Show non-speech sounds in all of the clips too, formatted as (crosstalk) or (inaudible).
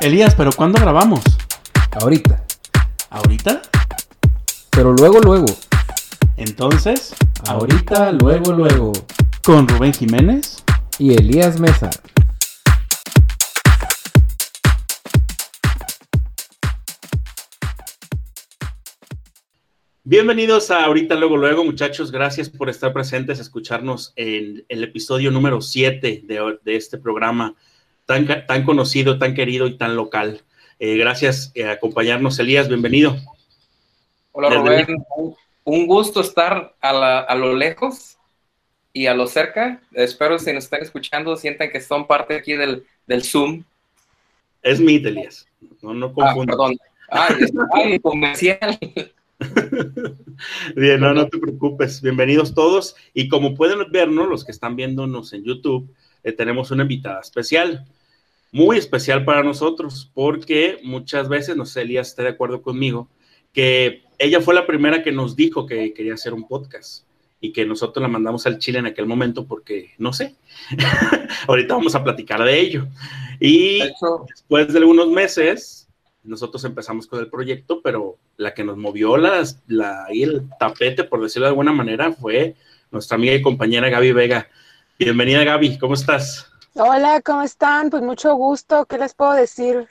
Elías, ¿pero cuándo grabamos? Ahorita. ¿Ahorita? Pero luego, luego. Entonces, Ahorita, luego, luego. con Rubén Jiménez. Y Elías Mesa. Bienvenidos a Ahorita Luego Luego, muchachos. Gracias por estar presentes, escucharnos en el episodio número 7 de, de este programa tan, tan conocido, tan querido y tan local. Eh, gracias por acompañarnos, Elías. Bienvenido. Hola Rubén, un- gusto estar a, la- a lo lejos y a lo cerca. Espero si nos están escuchando sientan que son parte aquí del, del Zoom. Es Meet, Elías. No, no Ah, confundas. perdón. Ay, es- ay, comercial. (laughs) Bien, no, no te preocupes. Bienvenidos todos. Y como pueden vernos, los que están viéndonos en YouTube, eh, tenemos una invitada especial. Muy especial para nosotros, porque muchas veces, no sé, Elías está de acuerdo conmigo, que ella fue la primera que nos dijo que quería hacer un podcast y que nosotros la mandamos al Chile en aquel momento porque, no sé, (laughs) ahorita vamos a platicar de ello. Y De hecho, después de algunos meses, nosotros empezamos con el proyecto, pero la que nos movió las, la, el tapete, por decirlo de alguna manera, fue nuestra amiga y compañera Gaby Vega. Bienvenida, Gaby, ¿cómo estás? Hola, ¿cómo están? Pues mucho gusto. ¿Qué les puedo decir?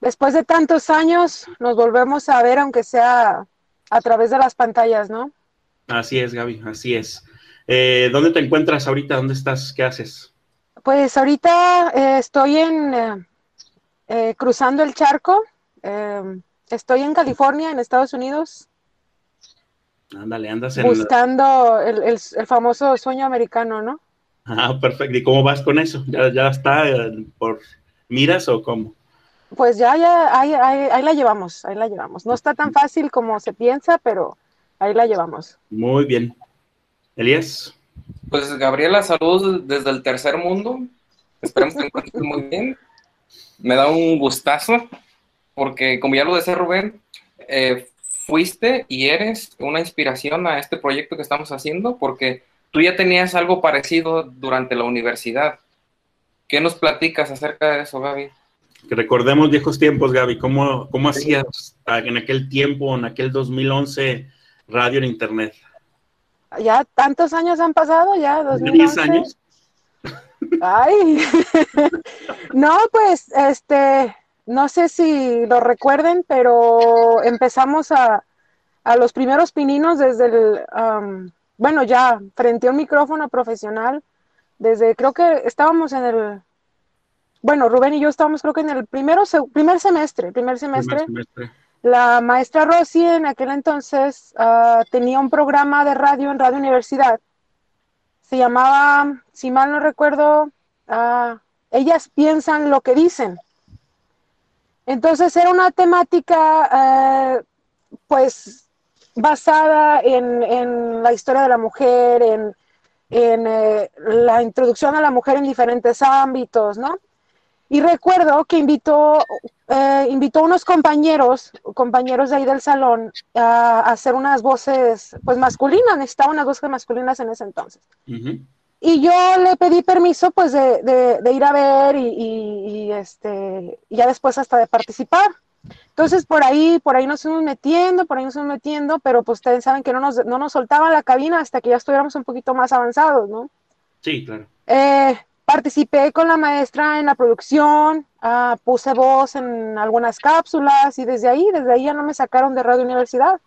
Después de tantos años, nos volvemos a ver, aunque sea a través de las pantallas, ¿no? Así es, Gaby, así es. Eh, ¿Dónde te encuentras ahorita? ¿Dónde estás? ¿Qué haces? Pues ahorita eh, estoy en eh, eh, cruzando el charco. eh, estoy en California, en Estados Unidos, Ándale, andas en... buscando el, el- el famoso sueño americano, ¿no? Ah, perfecto. ¿Y cómo vas con eso? ¿Ya, ya está eh, por miras o cómo? Pues ya, ya, ahí, ahí- ahí la llevamos, ahí la llevamos. No está tan fácil como se piensa, pero ahí la llevamos. Muy bien. Elías, pues Gabriela, saludos desde el tercer mundo. Esperemos que encuentres muy bien. Me da un gustazo, porque como ya lo decía Rubén, eh, fuiste y eres una inspiración a este proyecto que estamos haciendo, porque tú ya tenías algo parecido durante la universidad. ¿Qué nos platicas acerca de eso, Gaby? que recordemos viejos tiempos, Gaby. ¿Cómo, cómo hacías en aquel tiempo, en aquel 2011, radio en internet? Ya tantos años han pasado, ya ¿10 2011. años? Ay, (laughs) no, pues, este, no sé si lo recuerden, pero empezamos a, a los primeros pininos desde el, bueno, ya frente a un micrófono profesional, desde, creo que estábamos en el, bueno, Rubén y yo estábamos creo que en el primero, primer semestre, primer semestre. Primer semestre. La maestra Rosy en aquel entonces ah, tenía un programa de radio en Radio Universidad. Se llamaba, si mal no recuerdo, ah, Ellas piensan lo que dicen. Entonces era una temática, eh, pues, basada en, en la historia de la mujer, en, en eh, la introducción a la mujer en diferentes ámbitos, ¿no? Y recuerdo que invitó eh, invitó unos compañeros, compañeros de ahí del salón, a, a hacer unas voces, pues masculinas, necesitaba unas voces masculinas en ese entonces. Ujú. Y yo le pedí permiso, pues, de, de- de ir a ver y, y- y, este, ya después hasta de participar. Entonces, por ahí, por ahí nos fuimos metiendo, por ahí nos fuimos metiendo, pero pues ustedes saben que no nos, no nos soltaban la cabina hasta que ya estuviéramos un poquito más avanzados, ¿no? Sí, claro. Eh, participé con la maestra en la producción, ah, puse voz en algunas cápsulas y desde ahí, desde ahí ya no me sacaron de Radio Universidad.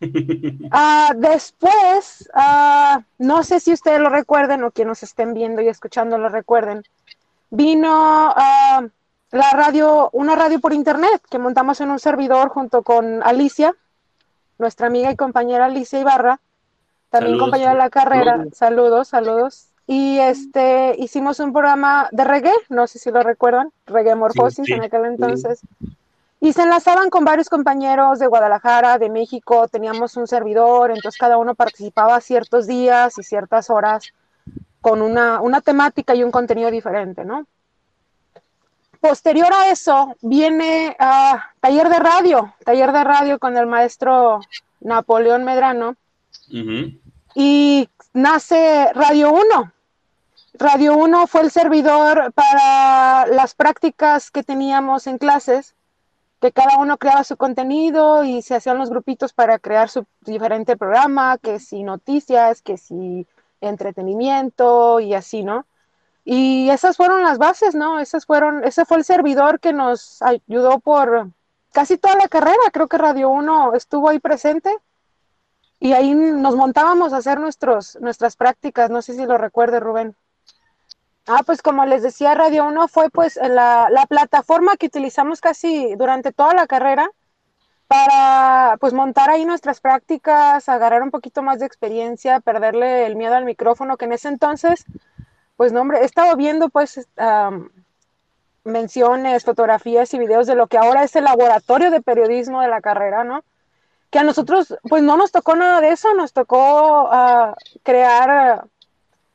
(laughs) Ah, después, ah, no sé si ustedes lo recuerden o quienes nos estén viendo y escuchando lo recuerden, vino la radio, una radio por internet que montamos en un servidor junto con Alicia, nuestra amiga y compañera Alicia Ibarra, también Saludos. compañera de la carrera. Saludos. Saludos. Y este hicimos un programa de reggae, no sé si lo recuerdan, reggae morfosis sí, en aquel entonces. Y se enlazaban con varios compañeros de Guadalajara, de México, teníamos un servidor, entonces cada uno participaba ciertos días y ciertas horas con una, una temática y un contenido diferente, ¿no? Posterior a eso viene ah, taller de radio, taller de radio con el maestro Napoleón Medrano y nace Radio 1. Radio 1 fue el servidor para las prácticas que teníamos en clases, que cada uno creaba su contenido y se hacían los grupitos para crear su diferente programa, que si noticias, que si entretenimiento y así, ¿no? Y esas fueron las bases, ¿no? Esas fueron, ese fue el servidor que nos ayudó por casi toda la carrera. Creo que Radio 1 estuvo ahí presente y ahí nos montábamos a hacer nuestros, nuestras prácticas. No sé si lo recuerde, Rubén. Ah, pues como les decía, Radio 1 fue pues la, la plataforma que utilizamos casi durante toda la carrera para pues montar ahí nuestras prácticas, agarrar un poquito más de experiencia, perderle el miedo al micrófono, que en ese entonces, pues no, hombre, he estado viendo pues am, menciones, fotografías y videos de lo que ahora es el laboratorio de periodismo de la carrera, ¿no? Que a nosotros pues no nos tocó nada de eso, nos tocó ah, crear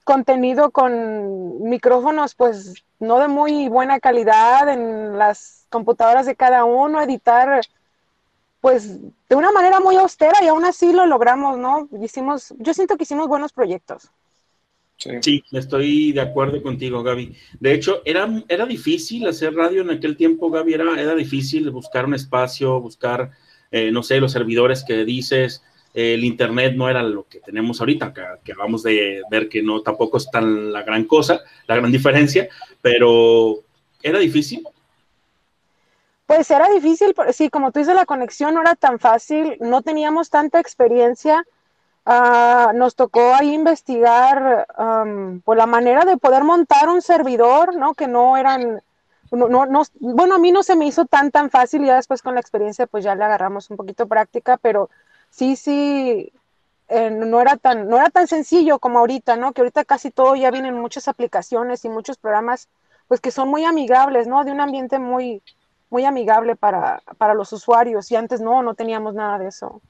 contenido con micrófonos pues no de muy buena calidad en las computadoras de cada uno, editar pues de una manera muy austera y aún así lo logramos, ¿no? Hicimos, yo siento que hicimos buenos proyectos. Sí. Sí, estoy de acuerdo contigo, Gaby. De hecho, era, era difícil hacer radio en aquel tiempo, Gaby, era, era difícil buscar un espacio, buscar, eh, no sé, los servidores que dices, eh, el internet no era lo que tenemos ahorita, que, que acabamos de ver que no tampoco es tan la gran cosa, la gran diferencia, pero era difícil. Pues era difícil, pero sí, como tú dices, la conexión no era tan fácil, no teníamos tanta experiencia. Ah, nos tocó ahí investigar por la manera de poder montar un servidor, ¿no? Que no eran, no, no, no- bueno, a mí no se me hizo tan, tan fácil, ya después con la experiencia pues ya le agarramos un poquito práctica, pero sí, sí, eh, no era tan, no era tan sencillo como ahorita, ¿no? Que ahorita casi todo ya vienen muchas aplicaciones y muchos programas, pues que son muy amigables, ¿no? De un ambiente muy, muy amigable para, para los usuarios y antes no, no teníamos nada de eso.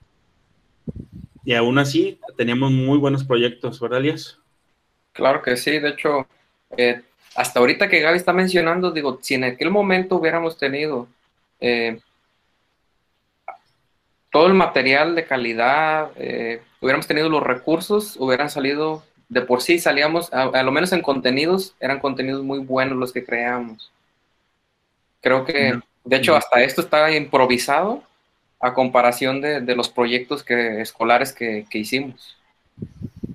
Y aún así, teníamos muy buenos proyectos, ¿verdad, Elias? Claro que sí, de hecho, eh, hasta ahorita que Gaby está mencionando, digo, si en aquel momento hubiéramos tenido eh, todo el material de calidad, eh, hubiéramos tenido los recursos, hubieran salido, de por sí salíamos, a, a lo menos en contenidos, eran contenidos muy buenos los que creamos. Creo que, de hecho, hasta esto está improvisado a comparación de, de los proyectos que, escolares que, que hicimos.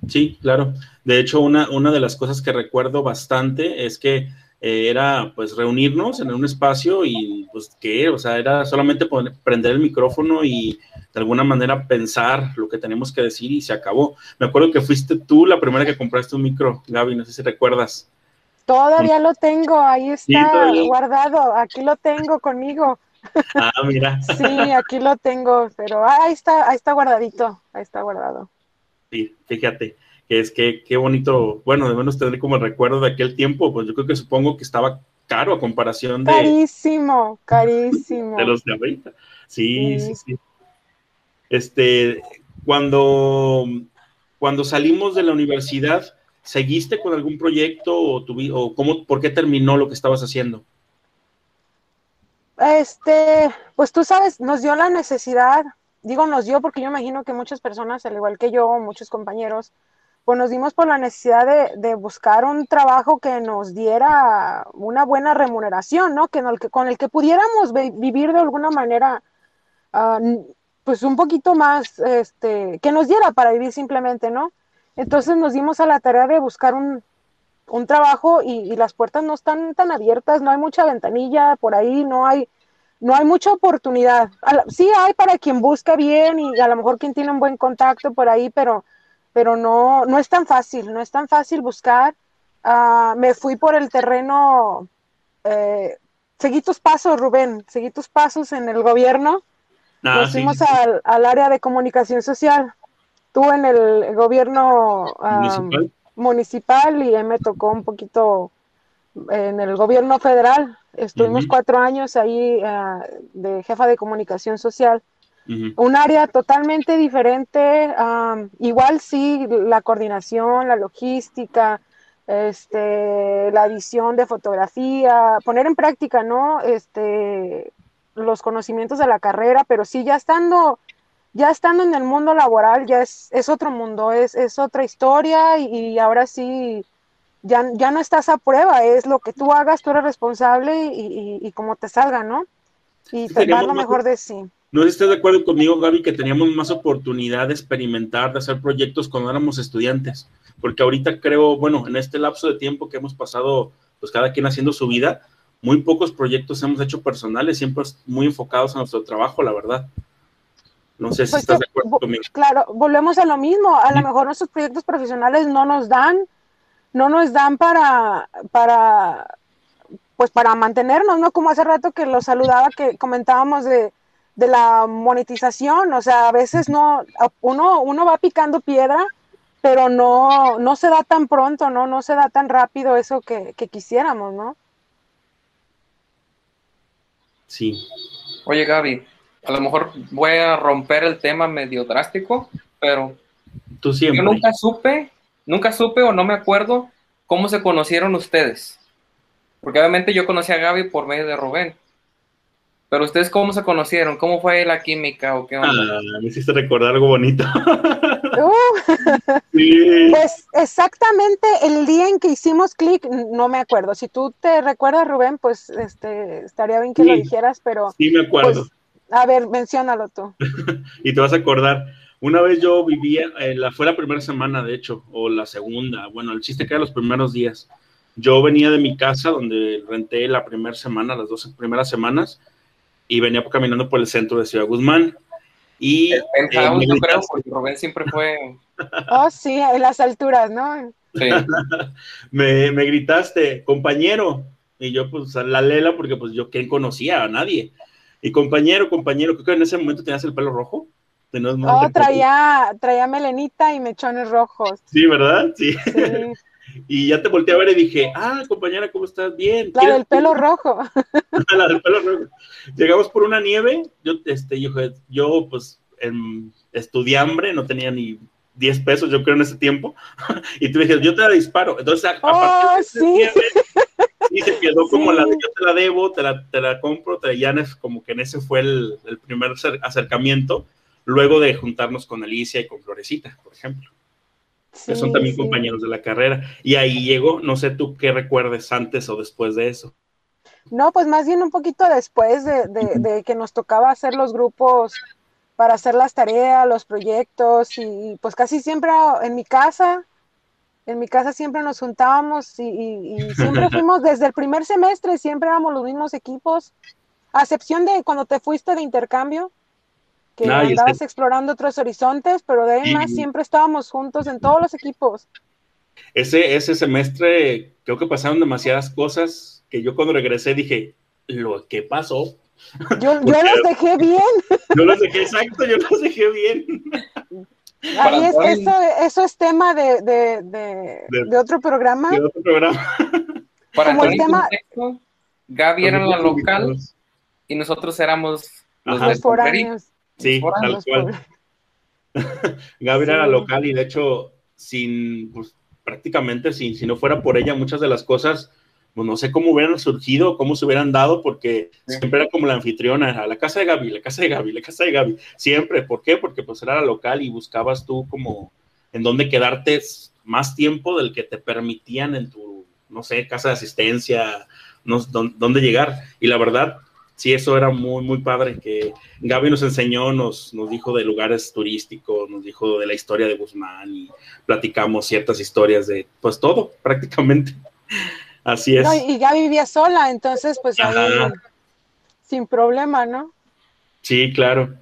Sí, claro. De hecho, una, una de las cosas que recuerdo bastante es que eh, era pues reunirnos en un espacio y pues que, o sea, era solamente poner- prender el micrófono y de alguna manera pensar lo que tenemos que decir y se acabó. Me acuerdo que fuiste tú la primera que compraste un micro, Gaby, no sé si recuerdas. Todavía lo tengo, ahí está guardado, aquí lo tengo conmigo. Ah, mira, Sí, aquí lo tengo, pero ahí está, ahí está guardadito, ahí está guardado. sí, fíjate, que es que qué bonito, bueno, de menos tener como el recuerdo de aquel tiempo, pues yo creo que supongo que estaba caro a comparación de, Carísimo, carísimo. de los de ahorita. Sí, sí, Sí. sí. Este, cuando, cuando salimos de la universidad, ¿seguiste con algún proyecto o, tuvi- o cómo, por qué terminó lo que estabas haciendo? Este, pues tú sabes, nos dio la necesidad, digo nos dio porque yo imagino que muchas personas, al igual que yo, muchos compañeros, pues nos dimos por la necesidad de, buscar un trabajo que nos diera una buena remuneración, ¿no? Que, el que con el que pudiéramos vivir de alguna manera, uh, pues un poquito más, este, que nos diera para vivir simplemente, ¿no? Entonces nos dimos a la tarea de buscar un, un trabajo y, y, las puertas no están tan abiertas, no hay mucha ventanilla por ahí, no hay, no hay mucha oportunidad. Sí hay para quien busca bien y a lo mejor quien tiene un buen contacto por ahí, pero, pero no, no es tan fácil, no es tan fácil buscar. Uh, me fui por el terreno, eh, seguí tus pasos, Rubén, seguí tus pasos en el gobierno. Ah, Nos sí. fuimos al, al, área de comunicación social. Tú en el gobierno um, municipal. Municipal y me tocó un poquito en el gobierno federal. Estuvimos uh -huh. cuatro años ahí uh, de jefa de comunicación social. Uh -huh. Un área totalmente diferente. Um, igual sí, la coordinación, la logística, este, la edición de fotografía, poner en práctica, ¿no? Este, los conocimientos de la carrera, pero sí ya estando, ya estando en el mundo laboral, ya es, es otro mundo, es, es otra historia y, y ahora sí ya, ya, no estás a prueba, es lo que tú hagas, tú eres responsable y, y, y como te salga, ¿no? Y te lo mejor de sí. No sé si estás de acuerdo conmigo, Gaby, que teníamos más oportunidad de experimentar, de hacer proyectos cuando éramos estudiantes, porque ahorita creo, bueno, en este lapso de tiempo que hemos pasado, pues cada quien haciendo su vida, muy pocos proyectos hemos hecho personales, siempre muy enfocados a nuestro trabajo, la verdad. No sé si pues estás de acuerdo conmigo. Claro, volvemos a lo mismo, a lo mejor nuestros proyectos profesionales no nos dan no nos dan para, para, pues para mantenernos, ¿no? Como hace rato que lo saludaba, que comentábamos de, de la monetización, o sea, a veces no, uno, uno va picando piedra, pero no, no se da tan pronto, ¿no? No se da tan rápido eso que, que quisiéramos, ¿no? Sí. Oye, Gaby, a lo mejor voy a romper el tema medio drástico, pero Tú siempre. yo nunca supe nunca supe o no me acuerdo cómo se conocieron ustedes. Porque obviamente yo conocí a Gaby por medio de Rubén. Pero ustedes cómo se conocieron, cómo fue la química o qué onda. Ah, me hiciste recordar algo bonito. (laughs) Uh, (laughs) sí. Pues exactamente el día en que hicimos clic, no me acuerdo. Si tú te recuerdas, Rubén, pues este estaría bien que sí, lo dijeras, pero. Sí, me acuerdo. Pues, a ver, menciónalo tú. (laughs) y te vas a acordar. Una vez yo vivía, eh, la, fue la primera semana, de hecho, o la segunda, bueno, el chiste que era los primeros días. Yo venía de mi casa, donde renté la primera semana, las dos primeras semanas, y venía caminando por el centro de Ciudad Guzmán. Y el penthouse, eh, yo creo, porque Rubén siempre fue. (laughs) Oh, sí, en las alturas, ¿no? Sí. (laughs) me, me, gritaste, compañero, y yo, pues, la lela, porque, pues, yo, ¿quién conocía? A nadie. Y compañero, compañero, creo que en ese momento tenías el pelo rojo. No, oh, traía, traía melenita y mechones rojos. Sí, ¿verdad? Sí. sí. (laughs) y ya te volteé a ver y dije, ah, compañera, ¿cómo estás? Bien. La del pelo rojo. (laughs) la del pelo rojo. Llegamos por una nieve, yo, este, yo, yo pues, en, estudié hambre, no tenía ni 10 pesos, yo creo, en ese tiempo, (laughs) y tú dijiste, yo te la disparo. Entonces, a, oh, a sí. Nieve, y se quedó sí. como la de yo te la debo, te la, te la compro, te, ya como que en ese fue el, el primer acercamiento luego de juntarnos con Alicia y con Florecita, por ejemplo. Sí, que son también sí. compañeros de la carrera. Y ahí llegó, no sé tú qué recuerdes antes o después de eso. No, pues más bien un poquito después de, de, de que nos tocaba hacer los grupos para hacer las tareas, los proyectos y pues casi siempre en mi casa, en mi casa siempre nos juntábamos y, y, y (laughs) siempre fuimos desde el primer semestre, siempre éramos los mismos equipos, a excepción de cuando te fuiste de intercambio, que no, andabas explorando otros horizontes, pero de ahí más siempre estábamos juntos en todos los equipos. Ese, ese semestre creo que pasaron demasiadas cosas que yo cuando regresé dije, lo que pasó. Yo, (laughs) yo los dejé bien. (laughs) Yo los dejé, exacto, yo los dejé bien. Ahí es, eso, eso es tema de, de, de, de, otro programa. De otro programa. (laughs) Para Como el tema... Contexto, Gaby era la local y nosotros éramos los, los foráneos. Sí, tal cual. (laughs) Gaby sí. era la local y de hecho, sin, pues, prácticamente, sin, si no fuera por ella, muchas de las cosas no sé cómo hubieran surgido, cómo se hubieran dado, porque siempre era como la anfitriona, a la casa de Gaby, la casa de Gaby, la casa de Gaby, siempre. ¿Por qué? Porque pues era la local y buscabas tú como en dónde quedarte más tiempo del que te permitían en tu, no sé, casa de asistencia, no, dónde llegar. Y la verdad, sí, eso era muy, muy padre, que Gaby nos enseñó, nos, nos dijo de lugares turísticos, nos dijo de la historia de Guzmán y platicamos ciertas historias de, pues todo, prácticamente. Así es. y ya vivía sola, entonces pues ahí sin problema, ¿no? Sí, claro,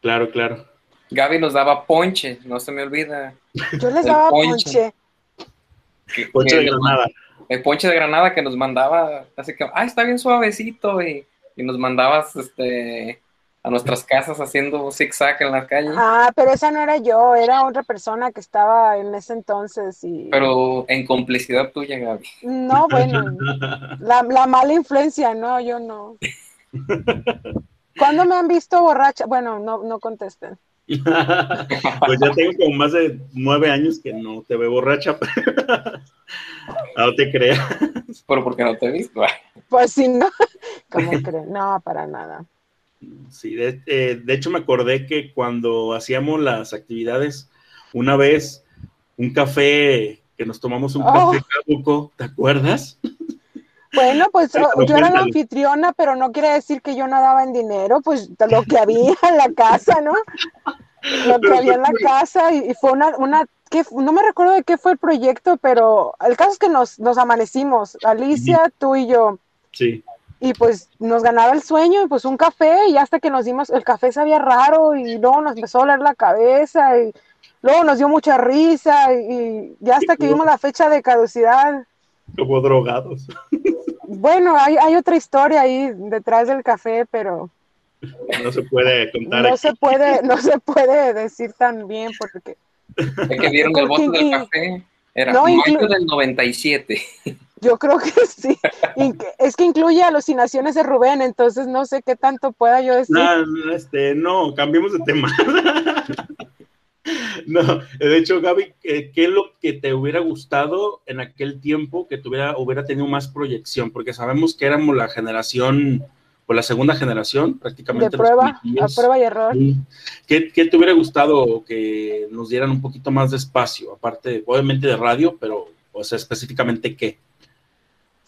claro, claro. Gaby nos daba ponche, no se me olvida. Yo les daba ponche. Ponche, de Granada. El ponche de Granada que nos mandaba, así que, ah, está bien suavecito, y, y nos mandabas este a nuestras casas haciendo zigzag en la calle. Ah, pero esa no era yo, era otra persona que estaba en ese entonces. Y... Pero en complicidad tuya, Gaby. No, bueno, la, mala influencia, no, yo no. ¿Cuándo me han visto borracha? Bueno, no, no contesten. (laughs) pues ya tengo como más de nueve años que no te veo borracha. (laughs) no te creas. Pero porque no te he visto. pues sí, no. (laughs) ¿Cómo crees? No, para nada. Sí, eh, de, hecho me acordé que cuando hacíamos las actividades, una vez un café, que nos tomamos un oh. café caduco, ¿te acuerdas? Bueno, pues (laughs) oh, yo era la anfitriona, pero no quiere decir que yo no daba en dinero, pues lo que había en la casa, ¿no? Lo que había en la casa y, fue una, una que, no me recuerdo de qué fue el proyecto, pero el caso es que nos, nos amanecimos, Alicia, tú y yo. Sí y pues nos ganaba el sueño y pues un café y hasta que nos dimos, el café sabía raro y luego nos empezó a doler la cabeza y luego nos dio mucha risa y, ya hasta que vimos la fecha de caducidad. Como drogados. Bueno, hay, hay otra historia ahí detrás del café, pero... No se puede contar. No se puede, no se puede decir tan bien porque... Es que vieron el voto del café. Era no, mayo del 97. Yo creo que (laughs) sí. es que incluye alucinaciones de Rubén, entonces no sé qué tanto pueda yo decir. No, este, no, cambiemos de tema. (laughs) no, de hecho, Gaby, ¿qué es lo que te hubiera gustado en aquel tiempo que tuviera, hubiera tenido más proyección? Porque sabemos que éramos la generación, pues la segunda generación, prácticamente. De prueba, a prueba y error. ¿Qué, ¿Qué, te hubiera gustado que nos dieran un poquito más de espacio? Aparte, obviamente de radio, pero, o sea, específicamente qué?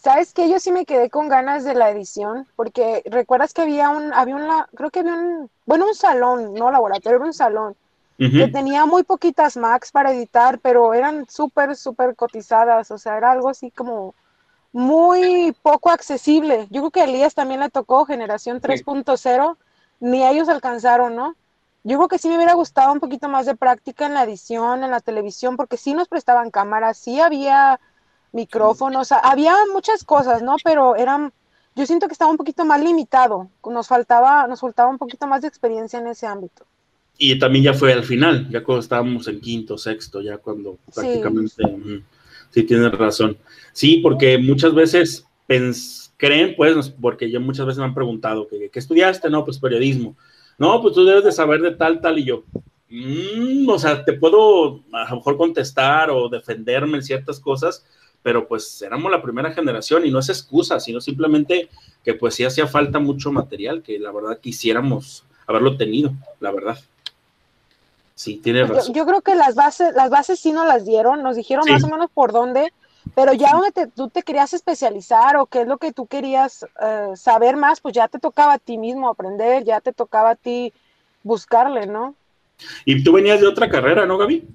¿Sabes qué? Yo sí me quedé con ganas de la edición, porque recuerdas que había un, había un, creo que había un, bueno, un salón, no laboratorio, era un salón, que tenía muy poquitas Macs para editar, pero eran súper, súper cotizadas, o sea, era algo así como muy poco accesible. Yo creo que a Elías también le tocó generación 3.0, ni ellos alcanzaron, ¿no? Yo creo que sí me hubiera gustado un poquito más de práctica en la edición, en la televisión, porque sí nos prestaban cámaras, sí había micrófonos, había muchas cosas, ¿no? Pero eran, yo siento que estaba un poquito más limitado, nos faltaba, nos faltaba un poquito más de experiencia en ese ámbito. Y también ya fue al final, ya cuando estábamos en quinto, sexto, ya cuando prácticamente, sí, tienes razón. Sí, porque muchas veces creen, pues, porque yo muchas veces me han preguntado, ¿qué, estudiaste? No, pues periodismo. No, pues tú debes de saber de tal, tal, y yo, mm, o sea, te puedo a lo mejor contestar o defenderme en ciertas cosas, pero pues éramos la primera generación y no es excusa, sino simplemente que pues sí hacía falta mucho material que la verdad quisiéramos haberlo tenido, la verdad. Sí, tiene razón. Yo, creo que las bases, las bases sí nos las dieron, nos dijeron más o menos por dónde, pero ya donde tú te querías especializar o qué es lo que tú querías eh, saber más, pues ya te tocaba a ti mismo aprender, ya te tocaba a ti buscarle, ¿no? Y tú venías de otra carrera, ¿no, Gaby?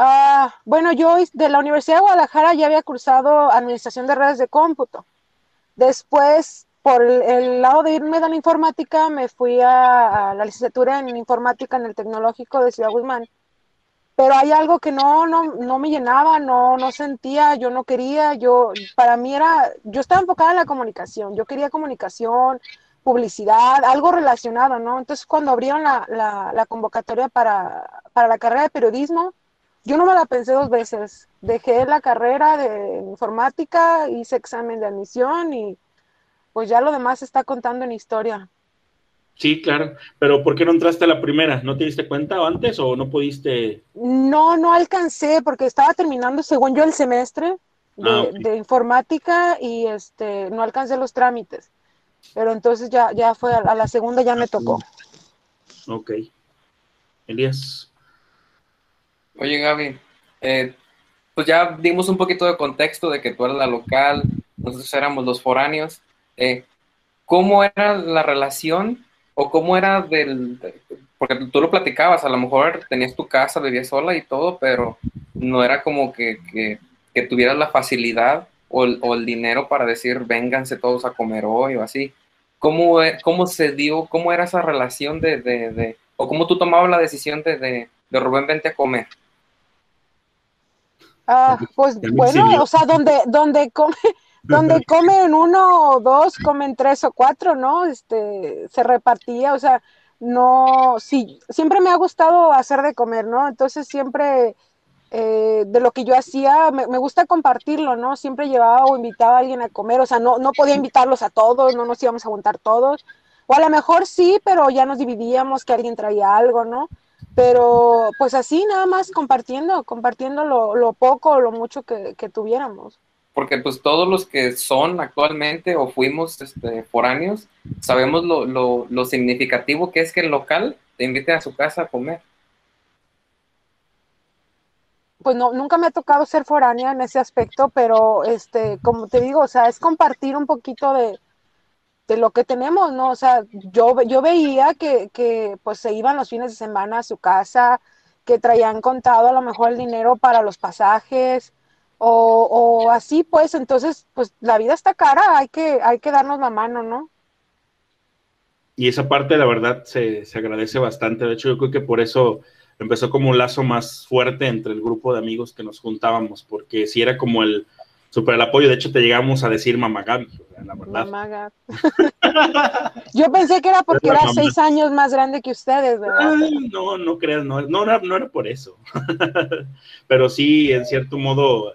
Ah, bueno, yo de la Universidad de Guadalajara ya había cursado Administración de Redes de Cómputo. Después, por el, lado de irme de la informática, me fui a, la licenciatura en informática en el Tecnológico de Ciudad Guzmán. Pero hay algo que no, no, no me llenaba, no, no sentía, yo no quería, yo, para mí era, yo estaba enfocada en la comunicación, yo quería comunicación, publicidad, algo relacionado, ¿no? Entonces, cuando abrieron la, la, la convocatoria para, para la carrera de periodismo, yo no me la pensé dos veces. Dejé la carrera de informática, hice examen de admisión y pues ya lo demás está contando en historia. Sí, claro, pero ¿por qué no entraste a la primera? ¿No te diste cuenta antes o no pudiste? No, no alcancé porque estaba terminando, según yo, el semestre de, Ah, de informática y este no alcancé los trámites. Pero entonces ya, ya fue a, a la segunda ya me tocó. Ok. Elías. Oye, Gaby, eh, pues ya dimos un poquito de contexto de que tú eres la local, nosotros éramos los foráneos. Eh, ¿Cómo era la relación o cómo era del... de- porque tú lo platicabas, a lo mejor tenías tu casa, vivías sola y todo, pero no era como que, que, que tuvieras la facilidad o el, o el dinero para decir, vénganse todos a comer hoy o así. ¿Cómo, e- cómo se dio, cómo era esa relación de, de, de- o cómo tú tomabas la decisión de, de, de Rubén, vente a comer? Ah, pues bueno, o sea, donde, donde come, (laughs) donde comen uno o dos, comen tres o cuatro, ¿no? Este, se repartía, o sea, no, sí, siempre me ha gustado hacer de comer, ¿no? Entonces siempre eh, de lo que yo hacía, me, me gusta compartirlo, ¿no? Siempre llevaba o invitaba a alguien a comer, o sea, no, no podía invitarlos a todos, no nos íbamos a juntar todos, o a lo mejor sí, pero ya nos dividíamos, que alguien traía algo, ¿no? Pero pues así nada más compartiendo, compartiendo lo, lo poco o lo mucho que, que tuviéramos. porque pues todos los que son actualmente o fuimos este, foráneos, sabemos lo, lo, lo significativo que es que el local te invite a su casa a comer. Pues no, nunca me ha tocado ser foránea en ese aspecto, pero este, como te digo, o sea, es compartir un poquito de, de lo que tenemos, ¿no? O sea, yo, yo veía que, que pues se iban los fines de semana a su casa, que traían contado a lo mejor el dinero para los pasajes, o, o así, pues, entonces, pues la vida está cara, hay que, hay que darnos la mano, ¿no? Y esa parte, la verdad, se, se agradece bastante. De hecho, yo creo que por eso empezó como un lazo más fuerte entre el grupo de amigos que nos juntábamos, porque si era como el super el apoyo. De hecho, te llegamos a decir mamá Gaby, la verdad. Mamá. (laughs) Yo pensé que era porque era seis años más grande que ustedes, ¿verdad? Ay, no, no creas, no, no, era, no era por eso. (laughs) Pero sí, en cierto modo,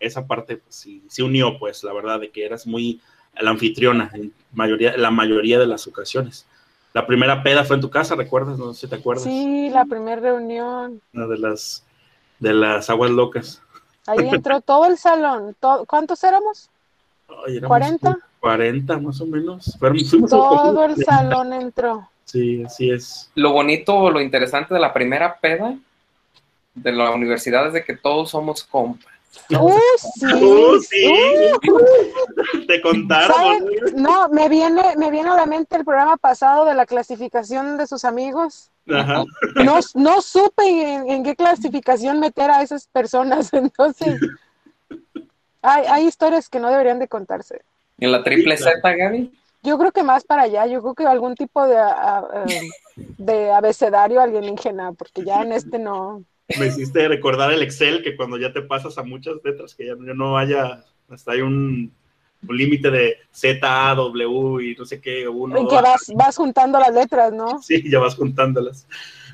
esa parte pues, sí, sí unió, pues, la verdad, de que eras muy la anfitriona en mayoría, la mayoría de las ocasiones. La primera peda fue en tu casa, ¿recuerdas? No sé si te acuerdas. Sí, la primera reunión. Una de las, de las aguas locas. Ahí entró todo el salón. to- ¿Cuántos éramos? Ay, éramos ¿40? 40 más o menos. Fueron- (laughs) Todo el salón entró. Sí, así es. Lo bonito o lo interesante de la primera peda de la universidad es de que todos somos compas. ¡Uh, sí! Uh, (laughs) sí. ¡Uh! Te contaron. No, me viene, me viene a la mente el programa pasado de la clasificación de sus amigos. Ajá. No, no supe en, en qué clasificación meter a esas personas, (laughs) entonces hay, hay historias que no deberían de contarse. En la triple. Z, Gaby. Yo creo que más para allá, yo creo que algún tipo de, a- a- eh, de abecedario alienígena, porque ya en este no. Me hiciste recordar el Excel que cuando ya te pasas a muchas letras, que ya no- no haya, hasta hay un límite de Z, A, W y no sé qué, uno. En que vas, vas juntando las letras, ¿no? (laughs) Sí, ya vas juntándolas.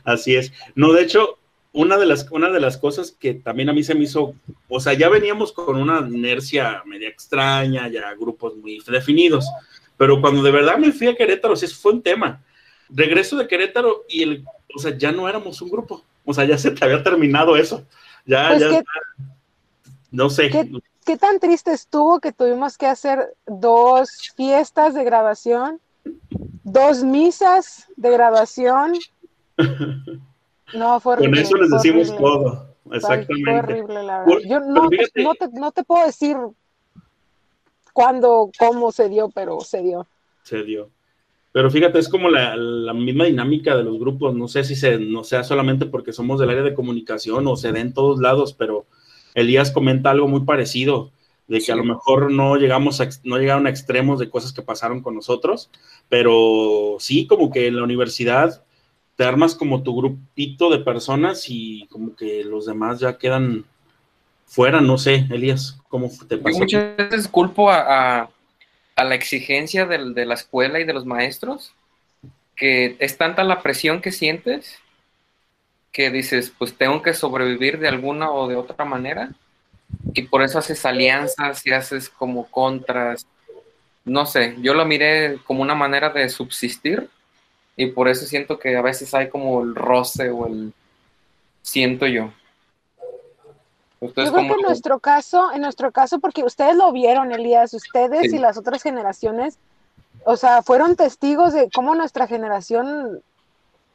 Así es. No, de hecho, una de las, una de las cosas que también a mí se me hizo, o sea, ya veníamos con una inercia media extraña, ya grupos muy definidos, pero cuando de verdad me fui a Querétaro, sí, fue un tema. Regreso de Querétaro y el, o sea, ya no éramos un grupo, o sea, ya se te había terminado eso. Ya, Pues ya, que- no sé. ¿Qué tan triste estuvo que tuvimos que hacer dos fiestas de graduación, dos misas de graduación? (laughs) No, fue Con horrible. eso les decimos horrible. todo. Ay, Fue Exactamente. horrible, la verdad. Yo no, te- fíjate- no, te, no te puedo decir cuándo, cómo se dio, pero se dio. se dio. Pero fíjate, es como la, la misma dinámica de los grupos. No sé si se, no sea solamente porque somos del área de comunicación o se da en todos lados, pero Elías comenta algo muy parecido, de que a lo mejor no llegamos a, no llegaron a extremos de cosas que pasaron con nosotros, pero sí como que en la universidad te armas como tu grupito de personas y como que los demás ya quedan fuera, no sé, Elías, ¿cómo te Yo pasó? muchas veces culpo a, a- a la exigencia del- de la escuela y de los maestros, que es tanta la presión que sientes que dices, pues tengo que sobrevivir de alguna o de otra manera, y por eso haces alianzas y haces como contras. No sé, yo lo miré como una manera de subsistir, y por eso siento que a veces hay como el roce o el... siento yo. Ustedes Yo creo que en nuestro caso, en nuestro caso, porque ustedes lo vieron, Elías, ustedes Sí. y las otras generaciones, o sea, fueron testigos de cómo nuestra generación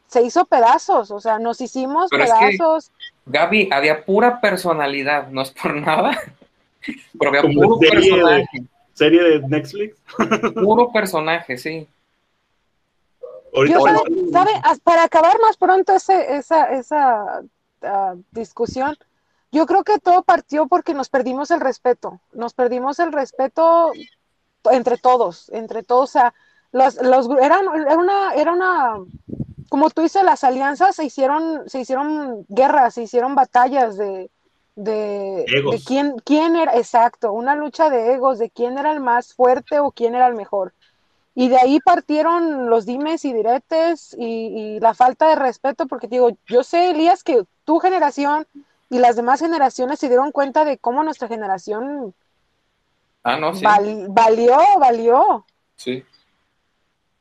se hizo pedazos, o sea, nos hicimos Pero es que- pedazos. Gaby, había pura personalidad, no es por nada, (laughs) pero había Como puro serie de- personaje, ¿Serie de Netflix? puro personaje, sí. Ahorita Yo sabe, para acabar más pronto ese, esa, esa ah, discusión, yo creo que todo partió porque nos perdimos el respeto, nos perdimos el respeto entre todos, entre todos, o sea, los, los eran, era una, era una, como tú dices, las alianzas se hicieron, se hicieron guerras, se hicieron batallas de, de, Egos. de quién, quién era, exacto, una lucha de egos, de quién era el más fuerte o quién era el mejor. Y de ahí partieron los dimes y diretes y, y la falta de respeto, porque digo, yo sé, Elías, que tu generación y las demás generaciones se dieron cuenta de cómo nuestra generación Ah, no, sí. val- valió, valió. sí.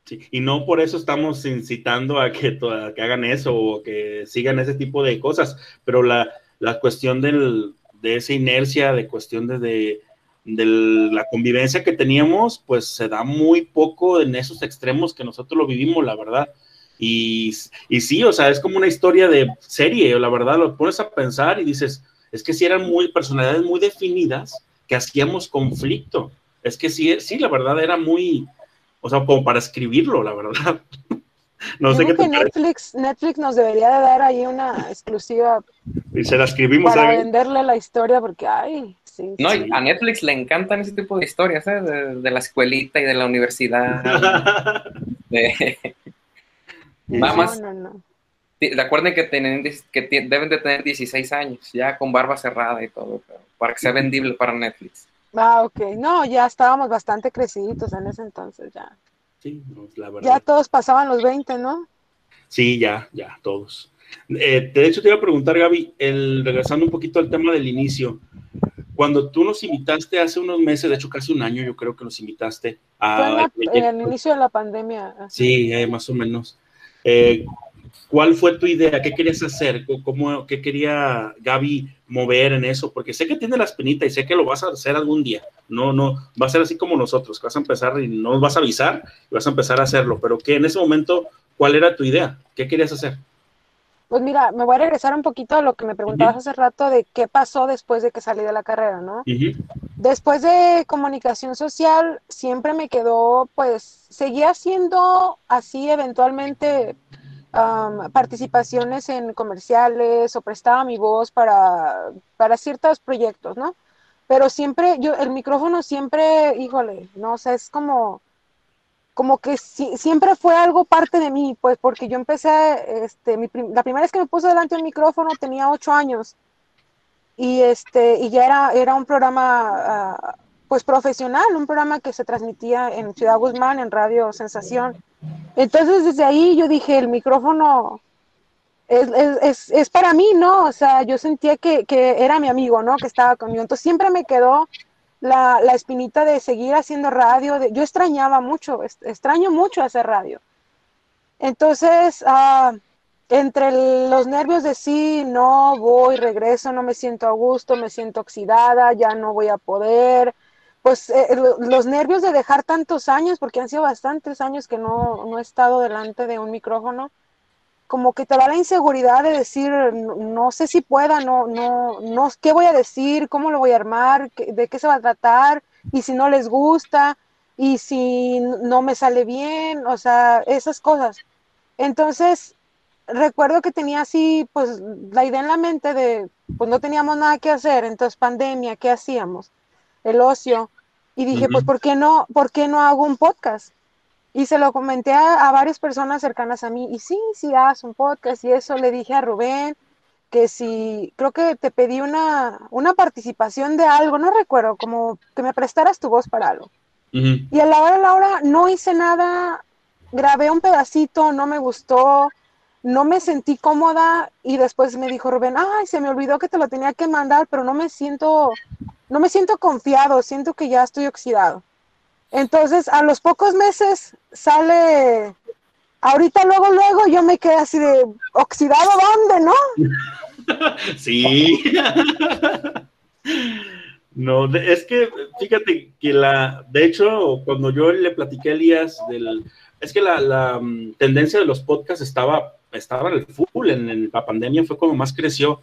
Sí, y no por eso estamos incitando a que, a que hagan eso o que sigan ese tipo de cosas, pero la, la cuestión del, de esa inercia, de cuestión de, de, de la convivencia que teníamos, pues se da muy poco en esos extremos que nosotros lo vivimos, la verdad. Y, y sí, o sea, es como una historia de serie, la verdad, lo pones a pensar y dices, es que sí eran muy personalidades muy definidas que hacíamos conflicto. Es que sí, sí, la verdad era muy, o sea, como para escribirlo, la verdad. (laughs) No Yo sé qué creo te que parece. Netflix, Netflix nos debería de dar ahí una exclusiva Y se la escribimos para ¿eh? venderle la historia, porque, ay, sí. No, Sí. a Netflix le encantan ese tipo de historias, ¿eh? de, de la escuelita y de la universidad. (laughs) de- Nada no, más, no, no. recuerden que, tienen, que deben de tener 16 años, ya con barba cerrada y todo, pero para que sea vendible para Netflix. Ah, ok. No, ya estábamos bastante creciditos en ese entonces, ya. Sí, no, la Ya verdad. todos pasaban los 20, ¿no? Sí, ya, ya, todos. Eh, de hecho, te iba a preguntar, Gaby, el, regresando un poquito al tema del inicio, cuando tú nos invitaste hace unos meses, de hecho casi un año, yo creo que nos invitaste a... Fue en, la- en el inicio de la pandemia. así. Sí, eh, más o menos. Eh, ¿Cuál fue tu idea? ¿Qué querías hacer? ¿Cómo, ¿Qué quería Gaby mover en eso? Porque sé que tiene la espinita y sé que lo vas a hacer algún día. No, no, va a ser así como nosotros, que vas a empezar y no nos vas a avisar y vas a empezar a hacerlo. Pero que en ese momento, ¿cuál era tu idea? ¿Qué querías hacer? Pues mira, me voy a regresar un poquito a lo que me preguntabas hace rato de qué pasó después de que salí de la carrera, ¿no? Después de comunicación social, siempre me quedó, pues, seguía haciendo así eventualmente am, participaciones en comerciales o prestaba mi voz para, para ciertos proyectos, ¿no? Pero siempre, yo, el micrófono siempre, híjole, no sé, es como, como que si- siempre fue algo parte de mí, pues, porque yo empecé, este, mi la primera vez que me puse delante de un micrófono tenía ocho años y este y ya era era un programa ah, pues profesional un programa que se transmitía en Ciudad Guzmán en Radio Sensación. Entonces desde ahí yo dije el micrófono es, es, es, para mí no o sea yo sentía que, que era mi amigo no que estaba conmigo. Entonces siempre me quedó la, la espinita de seguir haciendo radio yo extrañaba mucho extraño mucho hacer radio. Entonces ah, entre los nervios de sí, no voy, regreso, no me siento a gusto, me siento oxidada, ya no voy a poder. Pues eh, lo- los nervios de dejar tantos años, porque han sido bastantes años que no, no he estado delante de un micrófono, como que te da la inseguridad de decir, no, no sé si pueda, no, no, no, qué voy a decir, cómo lo voy a armar, ¿Qué- de qué se va a tratar, y si no les gusta, y si no me sale bien, o sea, esas cosas. Entonces, recuerdo que tenía así, pues, la idea en la mente de, pues no teníamos nada que hacer, entonces pandemia, ¿qué hacíamos? El ocio. Y dije, pues, ¿por qué no, por qué no hago un podcast? Y se lo comenté a, a varias personas cercanas a mí, y sí, sí, haz un podcast, y eso le dije a Rubén, que si, creo que te pedí una, una participación de algo, no recuerdo, como que me prestaras tu voz para algo. Y a la hora, a la hora no hice nada, grabé un pedacito, no me gustó, no me sentí cómoda y después me dijo Rubén, ay, se me olvidó que te lo tenía que mandar, pero no me siento, no me siento confiado, siento que ya estoy oxidado. Entonces, a los pocos meses sale, ahorita luego, luego yo me quedé así de, ¿oxidado dónde, no? (laughs) sí. (laughs) No, es que fíjate que la, de hecho, cuando yo le platiqué a Elías del, es que la, la, mm, tendencia de los podcasts estaba, estaba en el full, en, en la pandemia fue como más creció.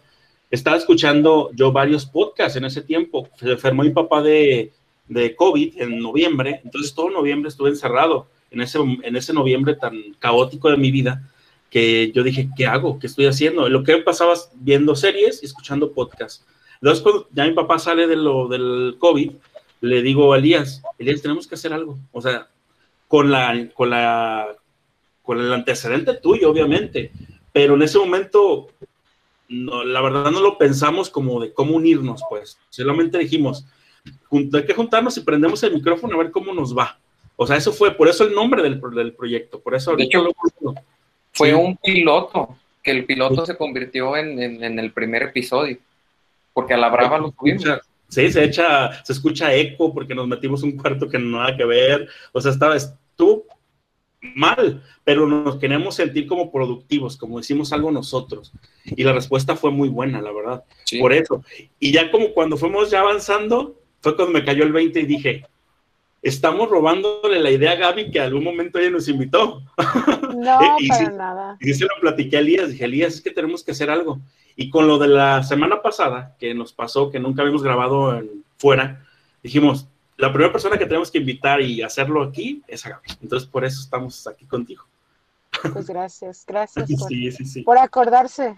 Estaba escuchando yo varios podcasts en ese tiempo. Se enfermó mi papá de, de COVID en noviembre, entonces todo noviembre estuve encerrado en ese, en ese noviembre tan caótico de mi vida que yo dije, ¿qué hago? ¿Qué estoy haciendo? Lo que pasaba viendo series y escuchando podcasts. Entonces, cuando ya mi papá sale de lo, del COVID, le digo a Elías, Elías, tenemos que hacer algo. O sea, con, la, con, la, con el antecedente tuyo, obviamente, pero en ese momento, no, la verdad no lo pensamos como de cómo unirnos, pues. Solamente dijimos, "Jun- hay que juntarnos y prendemos el micrófono a ver cómo nos va. O sea, eso fue, por eso el nombre del, del proyecto, por eso ahorita hecho, lo- Fue Sí. un piloto, que el piloto se convirtió en, en- en el primer episodio, porque a la brava lo tuvimos. Sí, se echa, se escucha eco porque nos metimos un cuarto que no nada que ver. O sea, estaba, estuvo mal, pero nos queremos sentir como productivos, como decimos algo nosotros. Y la respuesta fue muy buena, la verdad. Sí. Por eso. Y ya como cuando fuimos ya avanzando, fue cuando me cayó el 20 y dije, estamos robándole la idea a Gaby que algún momento ella nos invitó. No, (laughs) Y para sí. nada. Y se lo platiqué a Elías, dije, Elías, es que tenemos que hacer algo. Y con lo de la semana pasada, que nos pasó, que nunca habíamos grabado en, fuera, dijimos, la primera persona que tenemos que invitar y hacerlo aquí es a Gaby. Entonces, por eso estamos aquí contigo. Pues gracias, gracias (laughs) por, Sí, sí, sí. por acordarse.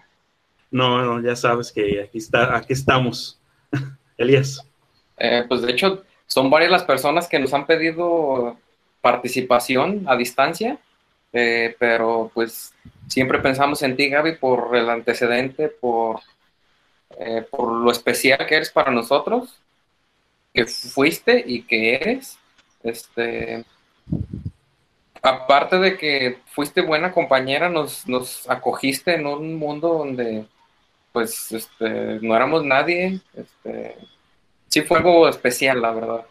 No, no, ya sabes que aquí, está, aquí estamos. (laughs) Elías. Eh, pues de hecho, son varias las personas que nos han pedido participación a distancia, eh, pero pues siempre pensamos en ti, Gaby, por el antecedente, por, eh, por lo especial que eres para nosotros, que fuiste y que eres. Este, aparte de que fuiste buena compañera, nos, nos acogiste en un mundo donde pues este, no éramos nadie. Este, sí fue algo especial, la verdad.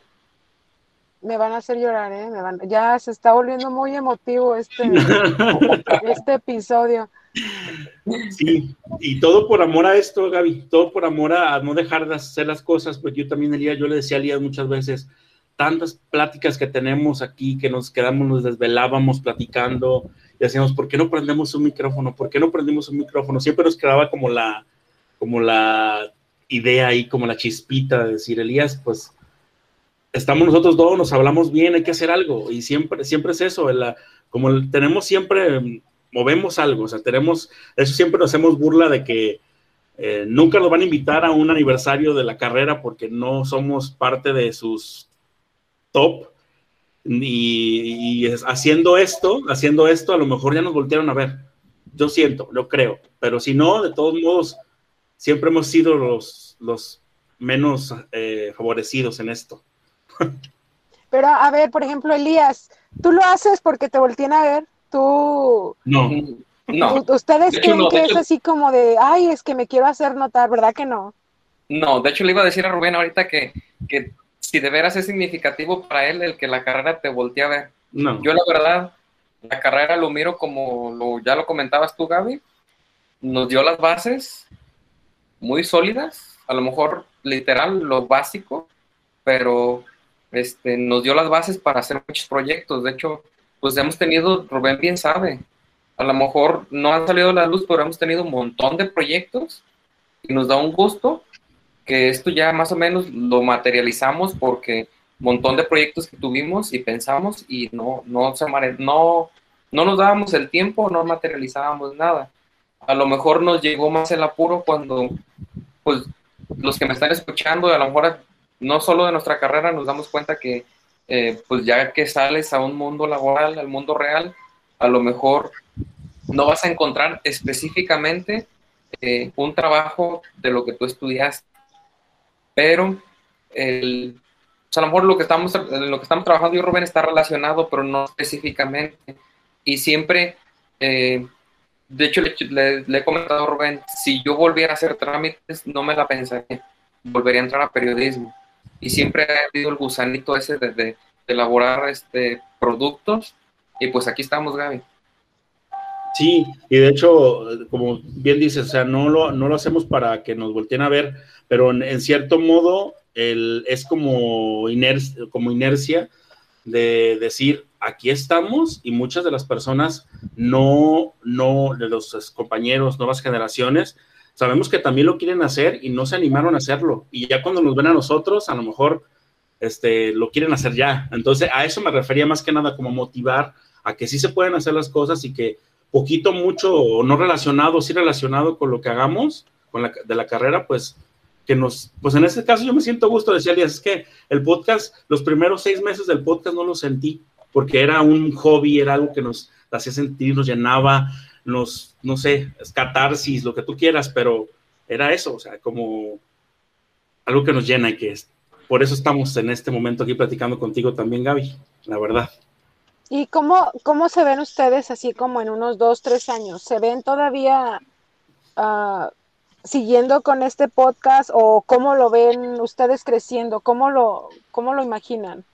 Me van a hacer llorar, ¿eh? Me van- Ya se está volviendo muy emotivo este, (laughs) este episodio. Sí, y todo por amor a esto, Gaby, todo por amor a, no dejar de hacer las cosas, porque yo también, Elías, yo le decía a Elías muchas veces, tantas pláticas que tenemos aquí, que nos quedamos, nos desvelábamos platicando, y decíamos, ¿por qué no prendemos un micrófono? ¿Por qué no prendemos un micrófono? Siempre nos quedaba como la, como la idea ahí, como la chispita de decir, Elías, pues estamos nosotros dos, nos hablamos bien, hay que hacer algo, y siempre, siempre es eso, la, como tenemos siempre movemos algo, o sea, tenemos, eso siempre nos hacemos burla de que eh, nunca nos van a invitar a un aniversario de la carrera porque no somos parte de sus top, y, haciendo esto, haciendo esto, a lo mejor ya nos voltearon a ver, yo siento, lo creo, pero si no, de todos modos, siempre hemos sido los, los menos eh, favorecidos en esto. (laughs) Pero a ver, por ejemplo, Elías, tú lo haces porque te volteen a ver. Tú, No, No, ustedes De hecho, creen no, que es hecho- así como de, ay, es que me quiero hacer notar, ¿verdad que no? no, de hecho le iba a decir a Rubén ahorita que, que si de veras es significativo para él el que la carrera te voltee a ver. no. Yo la verdad, la carrera lo miro como lo, ya lo comentabas tú, Gaby, nos dio las bases muy sólidas, a lo mejor literal lo básico, pero este, nos dio las bases para hacer muchos proyectos. De hecho, pues hemos tenido, Rubén bien sabe, a lo mejor no han salido a la luz, pero hemos tenido un montón de proyectos y nos da un gusto que esto ya más o menos lo materializamos porque un montón de proyectos que tuvimos y pensamos y no, no, se, no, no nos dábamos el tiempo, no materializábamos nada. A lo mejor nos llegó más el apuro cuando, pues, los que me están escuchando, a lo mejor no solo de nuestra carrera, nos damos cuenta que, eh, pues, ya que sales a un mundo laboral, al mundo real, a lo mejor no vas a encontrar específicamente eh, un trabajo de lo que tú estudiaste, pero el, o sea, a lo mejor lo que estamos, lo que estamos trabajando yo, Rubén, está relacionado, pero no específicamente. Y siempre, eh, de hecho, le, le- le he comentado a Rubén, si yo volviera a hacer trámites, no me la pensaría, volvería a entrar a periodismo. Y siempre ha habido el gusanito ese de, de- elaborar este, productos, y pues aquí estamos, Gaby. Sí, y de hecho, como bien dices, o sea, no lo, no lo hacemos para que nos volteen a ver, pero en, cierto modo el, es como, inercia, como inercia de decir, aquí estamos y muchas de las personas no, no, de los compañeros, nuevas generaciones, sabemos que también lo quieren hacer y no se animaron a hacerlo. Y ya cuando nos ven a nosotros, a lo mejor este, lo quieren hacer ya. Entonces, a eso me refería más que nada como motivar a que sí se pueden hacer las cosas y que poquito, mucho, o no relacionado, sí relacionado con lo que hagamos, con la, de la carrera, pues que nos, pues en este caso yo me siento gusto, decía Elías, es que el podcast, los primeros seis meses del podcast no lo sentí, porque era un hobby, era algo que nos hacía sentir, nos llenaba, nos, no sé, es catarsis, lo que tú quieras, pero era eso, o sea, como algo que nos llena y que es, por eso estamos en este momento aquí platicando contigo también, Gaby, la verdad. ¿Y cómo, cómo se ven ustedes así como en unos dos, tres años? ¿Se ven todavía uh, siguiendo con este podcast o cómo lo ven ustedes creciendo? ¿Cómo lo, cómo lo imaginan?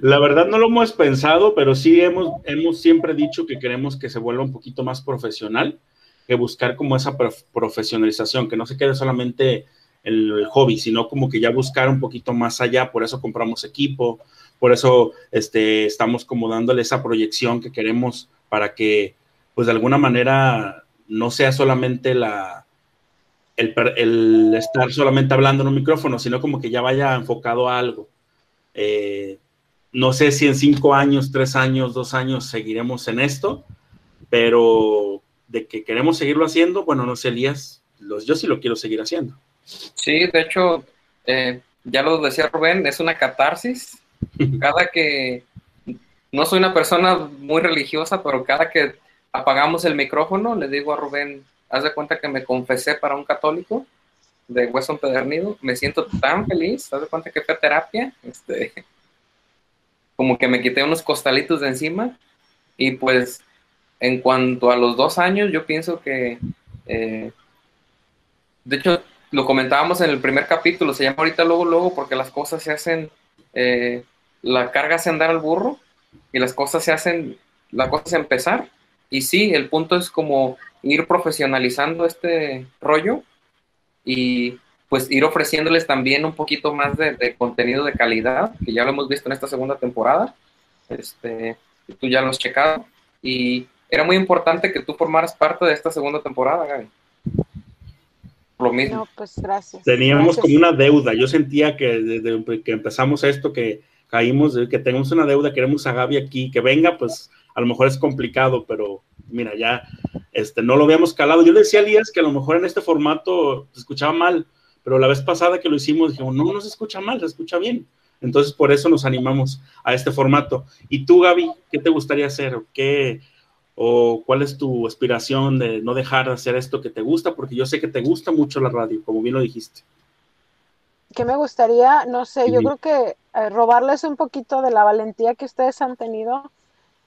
La verdad no lo hemos pensado, pero sí hemos, hemos siempre dicho que queremos que se vuelva un poquito más profesional, que buscar como esa profesionalización, que no se quede solamente el, hobby, sino como que ya buscar un poquito más allá, por eso compramos equipo, por eso este, estamos como dándole esa proyección que queremos para que, pues de alguna manera, no sea solamente la, el, estar solamente hablando en un micrófono, sino como que ya vaya enfocado a algo. Eh, no sé si en cinco años, tres años, dos años seguiremos en esto, pero de que queremos seguirlo haciendo, bueno, no sé, Elías, los, yo sí lo quiero seguir haciendo. Sí, de hecho, eh, ya lo decía Rubén, es una catarsis. (laughs) Cada que, no soy una persona muy religiosa, pero cada que apagamos el micrófono, le digo a Rubén, haz de cuenta que me confesé para un católico de Hueso Empedernido, me siento tan feliz, haz de cuenta que fue terapia, este, (laughs) como que me quité unos costalitos de encima y pues en cuanto a los dos años, yo pienso que, eh, de hecho, lo comentábamos en el primer capítulo, se llama ahorita luego, luego, porque las cosas se hacen, eh, la carga se andar al burro y las cosas se hacen, la cosa es empezar. Y sí, el punto es como ir profesionalizando este rollo y pues ir ofreciéndoles también un poquito más de, contenido de calidad, que ya lo hemos visto en esta segunda temporada. Este, tú ya lo has checado. Y era muy importante que tú formaras parte de esta segunda temporada, Gaby lo mismo. No, pues gracias. Teníamos como una deuda. Yo sentía que desde que empezamos esto, que caímos, que tenemos una deuda, queremos a Gaby aquí, que venga, pues a lo mejor es complicado, pero mira, ya este, no lo habíamos calado. Yo le decía a Elías que a lo mejor en este formato se escuchaba mal, pero la vez pasada que lo hicimos dijimos, no, no se escucha mal, se escucha bien. Entonces, por eso nos animamos a este formato. ¿Y tú, Gaby, qué te gustaría hacer? ¿Qué, ¿O cuál es tu aspiración de no dejar de hacer esto que te gusta? Porque yo sé que te gusta mucho la radio, como bien lo dijiste. ¿Qué me gustaría? No sé, yo creo que eh, robarles un poquito de la valentía que ustedes han tenido,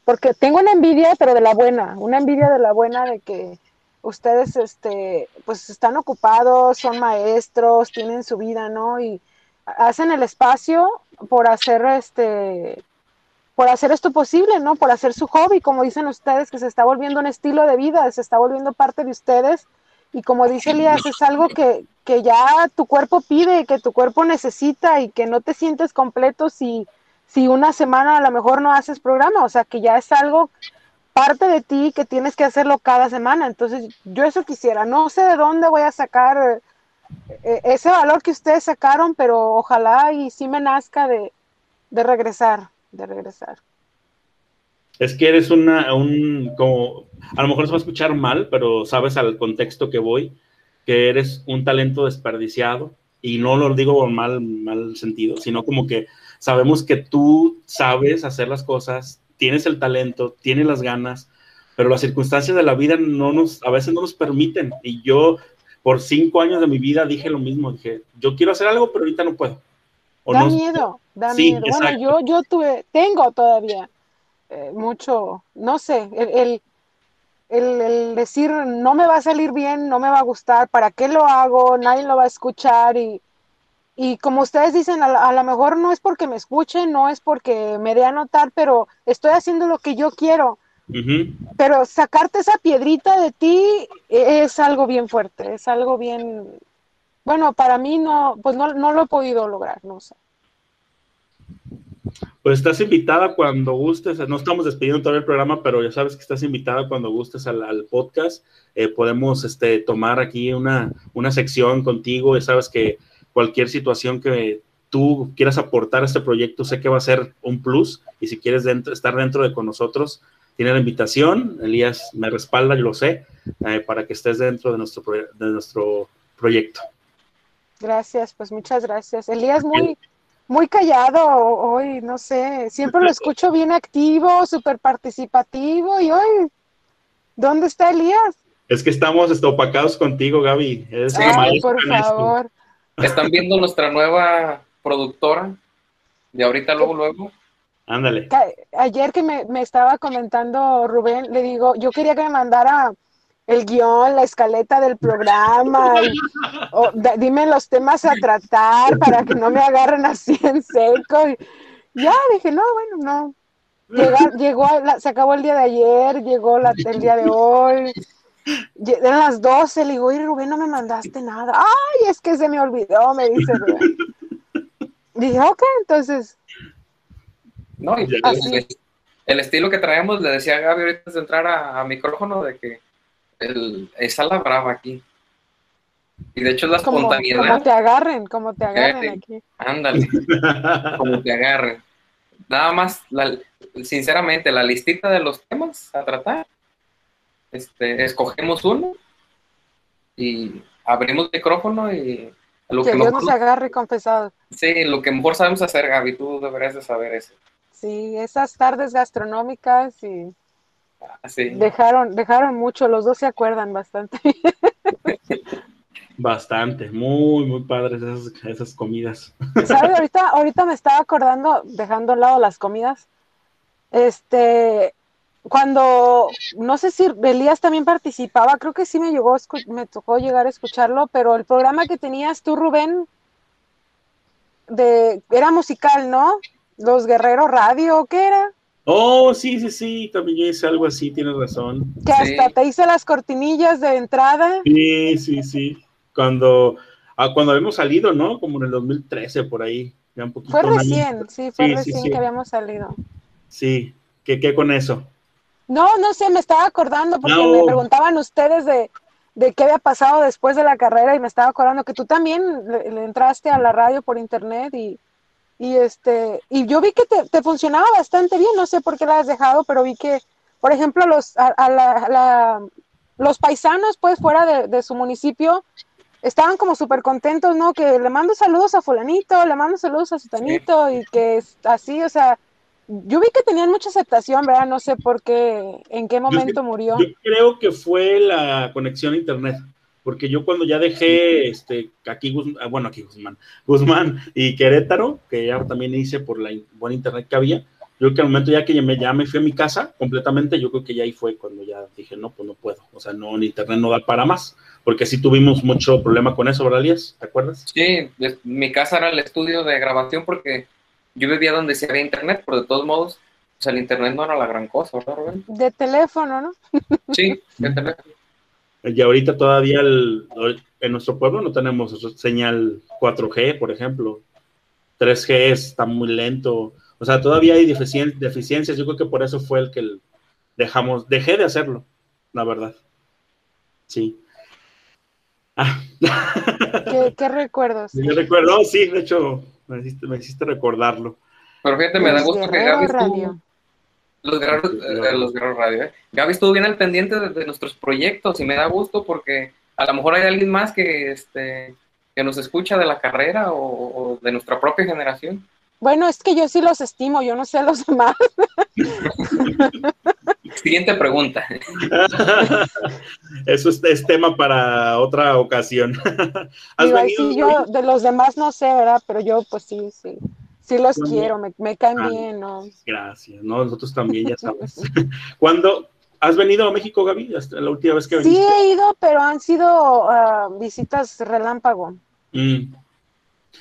porque tengo una envidia, pero de la buena, una envidia de la buena de que ustedes, este, pues están ocupados, son maestros, tienen su vida, ¿no? Y hacen el espacio por hacer, este, por hacer esto posible, ¿no? Por hacer su hobby, como dicen ustedes, que se está volviendo un estilo de vida, se está volviendo parte de ustedes. Y como dice Elías, es algo que, que ya tu cuerpo pide, que tu cuerpo necesita y que no te sientes completo si, si una semana a lo mejor no haces programa. O sea, que ya es algo parte de ti que tienes que hacerlo cada semana. Entonces, yo eso quisiera. No sé de dónde voy a sacar eh, ese valor que ustedes sacaron, pero ojalá y sí me nazca de, de regresar de regresar. Es que eres una, un, como, a lo mejor se va a escuchar mal, pero sabes al contexto que voy, que eres un talento desperdiciado, y no lo digo en mal, mal sentido, sino como que sabemos que tú sabes hacer las cosas, tienes el talento, tienes las ganas, pero las circunstancias de la vida no nos, a veces no nos permiten. Y yo, por cinco años de mi vida, dije lo mismo, dije, yo quiero hacer algo, pero ahorita no puedo da miedo, da miedo. Bueno, yo, yo tuve, tengo todavía eh, mucho, no sé, el, el, decir no me va a salir bien, no me va a gustar, ¿para qué lo hago? Nadie lo va a escuchar y, y como ustedes dicen, a, lo mejor no es porque me escuchen, no es porque me dé a notar, pero estoy haciendo lo que yo quiero. Pero sacarte esa piedrita de ti es algo bien fuerte, es algo bien, bueno, para mí no, pues no, no lo he podido lograr, no sé. Pues estás invitada cuando gustes, no estamos despidiendo todo el programa, pero ya sabes que estás invitada cuando gustes al, podcast. Eh, podemos este, tomar aquí una, una sección contigo, ya sabes que cualquier situación que tú quieras aportar a este proyecto, sé que va a ser un plus y si quieres estar dentro de con nosotros, tiene la invitación, Elías me respalda, yo lo sé, eh, para que estés dentro de nuestro, de nuestro proyecto. Gracias, pues muchas gracias. Elías muy, muy callado hoy, no sé, siempre lo escucho bien activo, súper participativo y hoy, ¿dónde está Elías? Es que estamos opacados contigo, Gaby. Ay, por favor. Están viendo nuestra nueva productora de ahorita, luego, luego. Ándale. Ayer que me, me, estaba comentando Rubén, le digo, yo quería que me mandara el guion, la escaleta del programa, dime los temas a tratar para que no me agarren así en seco. Y, ya dije, no, bueno, no. llegó, se acabó el día de ayer, llegó la, el día de hoy. Eran las 12, le digo, y Rubén, no me mandaste nada. Ay, es que se me olvidó, me dice Rubén. Dije, ok, entonces no, y el, estilo que traemos, le decía a Gaby ahorita de entrar a, micrófono, de que el, esa la brava aquí. Y de hecho es la espontaneidad. Como te agarren, como te agarren aquí. Ándale, (laughs) como te agarren. Nada más, sinceramente, la listita de los temas a tratar, este, escogemos uno y abrimos micrófono y lo que, que Dios nos agarre confesado. Sí, lo que mejor sabemos hacer, Gaby, tú deberías de saber eso. Sí, esas tardes gastronómicas y ah, dejaron, dejaron mucho, los dos se acuerdan bastante. (laughs) Bastante, muy, muy padres esas, comidas. (laughs) ¿Sabes? Ahorita, ahorita me estaba acordando, dejando a un lado las comidas, este, cuando, no sé si Elías también participaba, creo que sí me llegó, me tocó llegar a escucharlo, pero el programa que tenías tú, Rubén, de, era musical, ¿no? Los Guerreros Radio, ¿qué era? Oh, sí, sí, sí, también yo hice algo así, tienes razón. Que hasta te hice las cortinillas de entrada. Sí, sí, sí. Cuando, ah, cuando habíamos salido, ¿no? Como en el 2013, por ahí. Ya un fue recién, sí, fue recién que habíamos salido. Sí, ¿qué, qué con eso? No, no sé, me estaba acordando porque me preguntaban ustedes de, de, qué había pasado después de la carrera y me estaba acordando que tú también le entraste a la radio por internet y, y este, y yo vi que te, funcionaba bastante bien, no sé por qué la has dejado, pero vi que, por ejemplo, los, a, la, los paisanos, pues, fuera de, su municipio, estaban como súper contentos, ¿no? Que le mando saludos a fulanito, le mando saludos a sutanito, y que es así, o sea, yo vi que tenían mucha aceptación, ¿verdad? No sé por qué, en qué momento murió. Yo creo que fue la conexión a internet porque yo cuando ya dejé este, aquí, Guzmán, ah, bueno, aquí Guzmán, Guzmán y Querétaro, que ya también hice por la buena internet que había, yo creo que al momento ya que ya me, ya me fui a mi casa completamente, yo creo que ya ahí fue cuando ya dije, no, pues no puedo, o sea, no, en internet no da para más, porque sí tuvimos mucho problema con eso, ¿verdad, Elías? ¿Te acuerdas? Sí, mi casa era el estudio de grabación porque yo vivía donde se había internet, pero de todos modos, o sea, el internet no era la gran cosa, ¿verdad, Rubén? De teléfono, ¿no? (laughs) Sí, de teléfono. Y ahorita todavía en nuestro pueblo no tenemos señal 4G, por ejemplo. 3G está muy lento. O sea, todavía hay deficiencias. Yo creo que por eso fue el que dejamos, dejé de hacerlo, la verdad. Sí. Ah. (laughs) ¿Qué, recuerdos? Yo recuerdo, sí, de hecho, me hiciste, recordarlo. Pero fíjate, me da gusto que Gaby los Guerreros, eh, los Radio. ¿eh? Gaby estuvo bien al pendiente de, nuestros proyectos y me da gusto porque a lo mejor hay alguien más que, este, que nos escucha de la carrera o, de nuestra propia generación. Bueno, es que yo sí los estimo, yo no sé a los (laughs) demás. Siguiente pregunta. (laughs) Eso es, tema para otra ocasión. (laughs) sí, yo de los demás no sé, ¿verdad? Pero yo pues sí, sí. Sí los quiero, me, caen ah, bien, ¿no? Gracias, ¿no? Nosotros también, ya sabes. ¿Cuándo has venido a México, Gaby? la última vez que viniste. Sí he ido, pero han sido ah, visitas relámpago. Mm.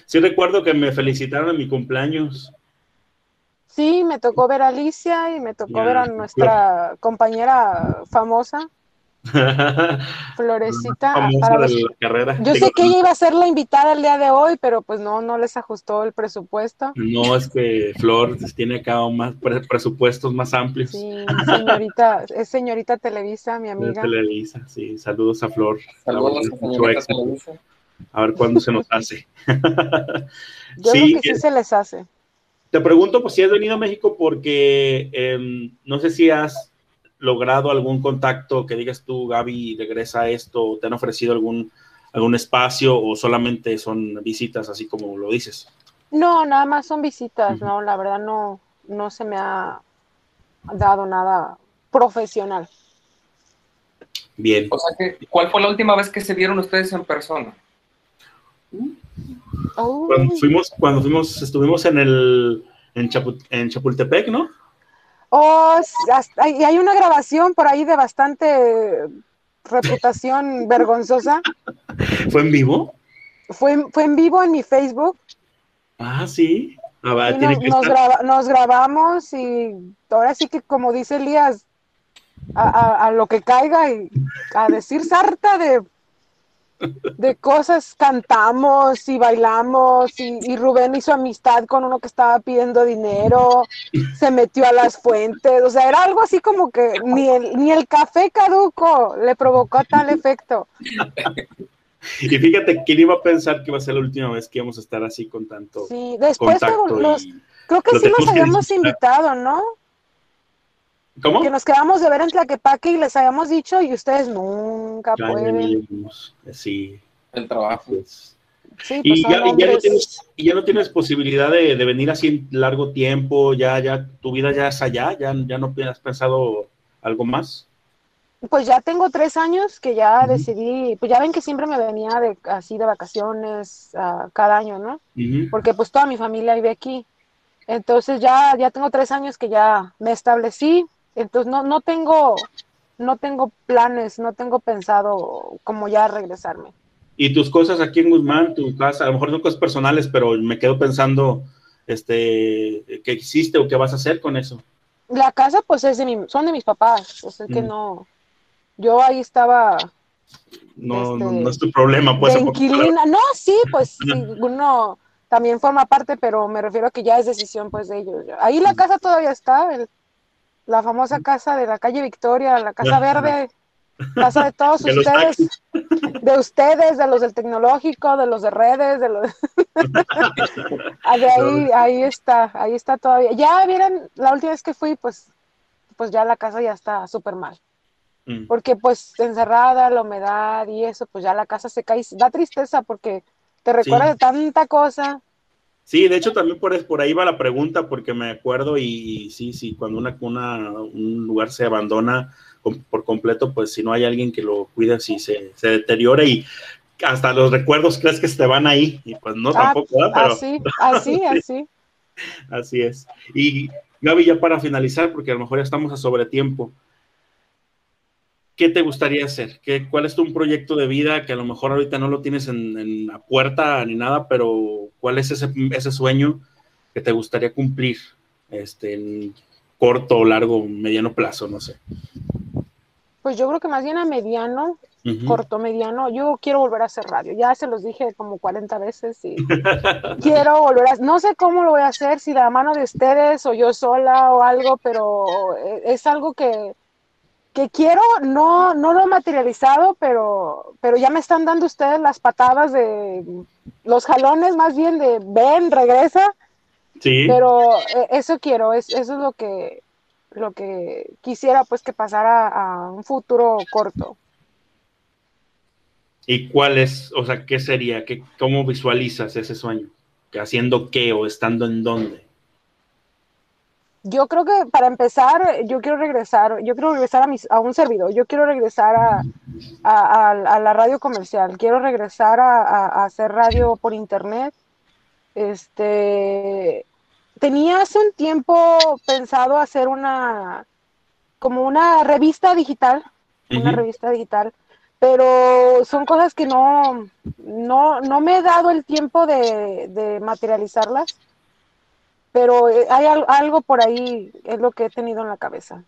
Sí recuerdo que me felicitaron en mi cumpleaños. Sí, me tocó ver a Alicia y me tocó Ya, ver a nuestra compañera famosa, (laughs) Florecita. Famosa para de la carrera. Yo Digo, sé que ella iba a ser la invitada el día de hoy, pero pues no, no les ajustó el presupuesto. No, es que Flor tiene acá más pre- presupuestos más amplios. Sí, señorita, es señorita Televisa, mi amiga. Televisa, sí. Saludos a Flor. Saludos, Mucho señorita éxito. Televisa. A ver cuándo se nos hace. Yo Sí, creo que sí eh, se les hace. Te pregunto, pues si has venido a México porque em, no sé si has logrado algún contacto que digas tú, Gaby, regresa a esto, o te han ofrecido algún, algún espacio o solamente son visitas así como lo dices. No, nada más son visitas, no, la verdad no, no se me ha dado nada profesional. Bien. O sea que, ¿cuál fue la última vez que se vieron ustedes en persona? Oh, Cuando fuimos, cuando fuimos, estuvimos en el en, Chapu- en Chapultepec, ¿no? oh, y hay una grabación por ahí de bastante reputación (laughs) vergonzosa. ¿Fue en vivo? Fue, en- fue en vivo en mi Facebook Ah, sí. Ah, va, y tiene nos, que nos estar. graba- nos grabamos y ahora sí que como dice Elías, a, a- a lo que caiga y a decir sarta de, de cosas, cantamos y bailamos y, y Rubén hizo amistad con uno que estaba pidiendo dinero, se metió a las fuentes, o sea, era algo así como que ni el, ni el café caduco le provocó tal efecto. Y fíjate, ¿quién iba a pensar que iba a ser la última vez que íbamos a estar así con tanto Sí, después contacto? los, y- creo que sí que habíamos invitado, ¿no? ¿Cómo? que nos quedamos de ver en Tlaquepaque y les habíamos dicho y ustedes nunca Ya, pueden. vimos. Sí. El trabajo. pues. Sí, pues Y ya, y ya no tienes, y ya no tienes posibilidad de, de venir así en largo tiempo, ya, ya, tu vida ya es allá, ya, ya no has pensado algo más. Pues ya tengo tres años que ya Ujú. decidí, pues ya ven que siempre me venía de así de vacaciones ah, cada año, ¿no? Ujú. Porque pues toda mi familia vive aquí. Entonces ya, ya tengo tres años que ya me establecí. Entonces no, no tengo, no tengo planes, no tengo pensado como ya regresarme. Y tus cosas aquí en Guzmán, tu casa, a lo mejor son cosas personales, pero me quedo pensando, este, ¿qué hiciste o qué vas a hacer con eso? La casa pues es de mi, son de mis papás, o sea que Mm. no, yo ahí estaba No, Este, no, no es tu problema, pues. inquilina. No, sí, pues (laughs) sí, uno también forma parte, pero me refiero a que ya es decisión pues de ellos. Ahí la casa todavía está, el- la famosa casa de la calle Victoria, la casa verde, casa de todos (laughs) De ustedes, de ustedes, de los del tecnológico, de los de redes, de los (laughs) Ah, de ahí, ahí está, ahí está todavía. Ya vieron, la última vez que fui, pues, pues ya la casa ya está súper mal Mm. porque pues encerrada, la humedad y eso, pues ya la casa se cae, da tristeza porque te recuerda Sí. de tanta cosa. Sí, de hecho también por, por ahí va la pregunta, porque me acuerdo y, y sí, sí, cuando una, una- un lugar se abandona por completo, pues si no hay alguien que lo cuide, sí se, se deteriora y hasta los recuerdos crees que se te van ahí, y pues no Ah, tampoco, ¿verdad? pero Así, (laughs) así, así. así es. Y Gaby, ya para finalizar, porque a lo mejor ya estamos a sobretiempo, ¿qué te gustaría hacer? ¿Qué, ¿Cuál es tu proyecto de vida que a lo mejor ahorita no lo tienes en, en la puerta ni nada, pero cuál es ese, ese sueño que te gustaría cumplir este, en corto, largo, mediano plazo? No sé. Pues yo creo que más bien a mediano, corto, mediano, yo quiero volver a hacer radio. Ya se los dije como 40 veces y (laughs) quiero volver a, no sé cómo lo voy a hacer, si de la mano de ustedes o yo sola o algo, pero eh, es algo que, que quiero, no, no lo he materializado, pero, pero ya me están dando ustedes las patadas de los jalones más bien de ven, regresa, Sí. pero eh, eso quiero, es, eso es lo que, lo que quisiera pues que pasara a un futuro corto. ¿Y cuál es, o sea, qué sería? ¿Qué, ¿Cómo visualizas ese sueño? ¿Que ¿Haciendo qué o estando en dónde? Yo creo que para empezar, yo quiero regresar, yo quiero regresar a, mis, a un servidor, yo quiero regresar a, a, a- a la radio comercial, quiero regresar a, hacer radio por internet. Este, tenía hace un tiempo pensado hacer una, como una revista digital, una revista digital, pero son cosas que no, no, no me he dado el tiempo de, de materializarlas, pero eh, hay al- algo por ahí, es lo que he tenido en la cabeza.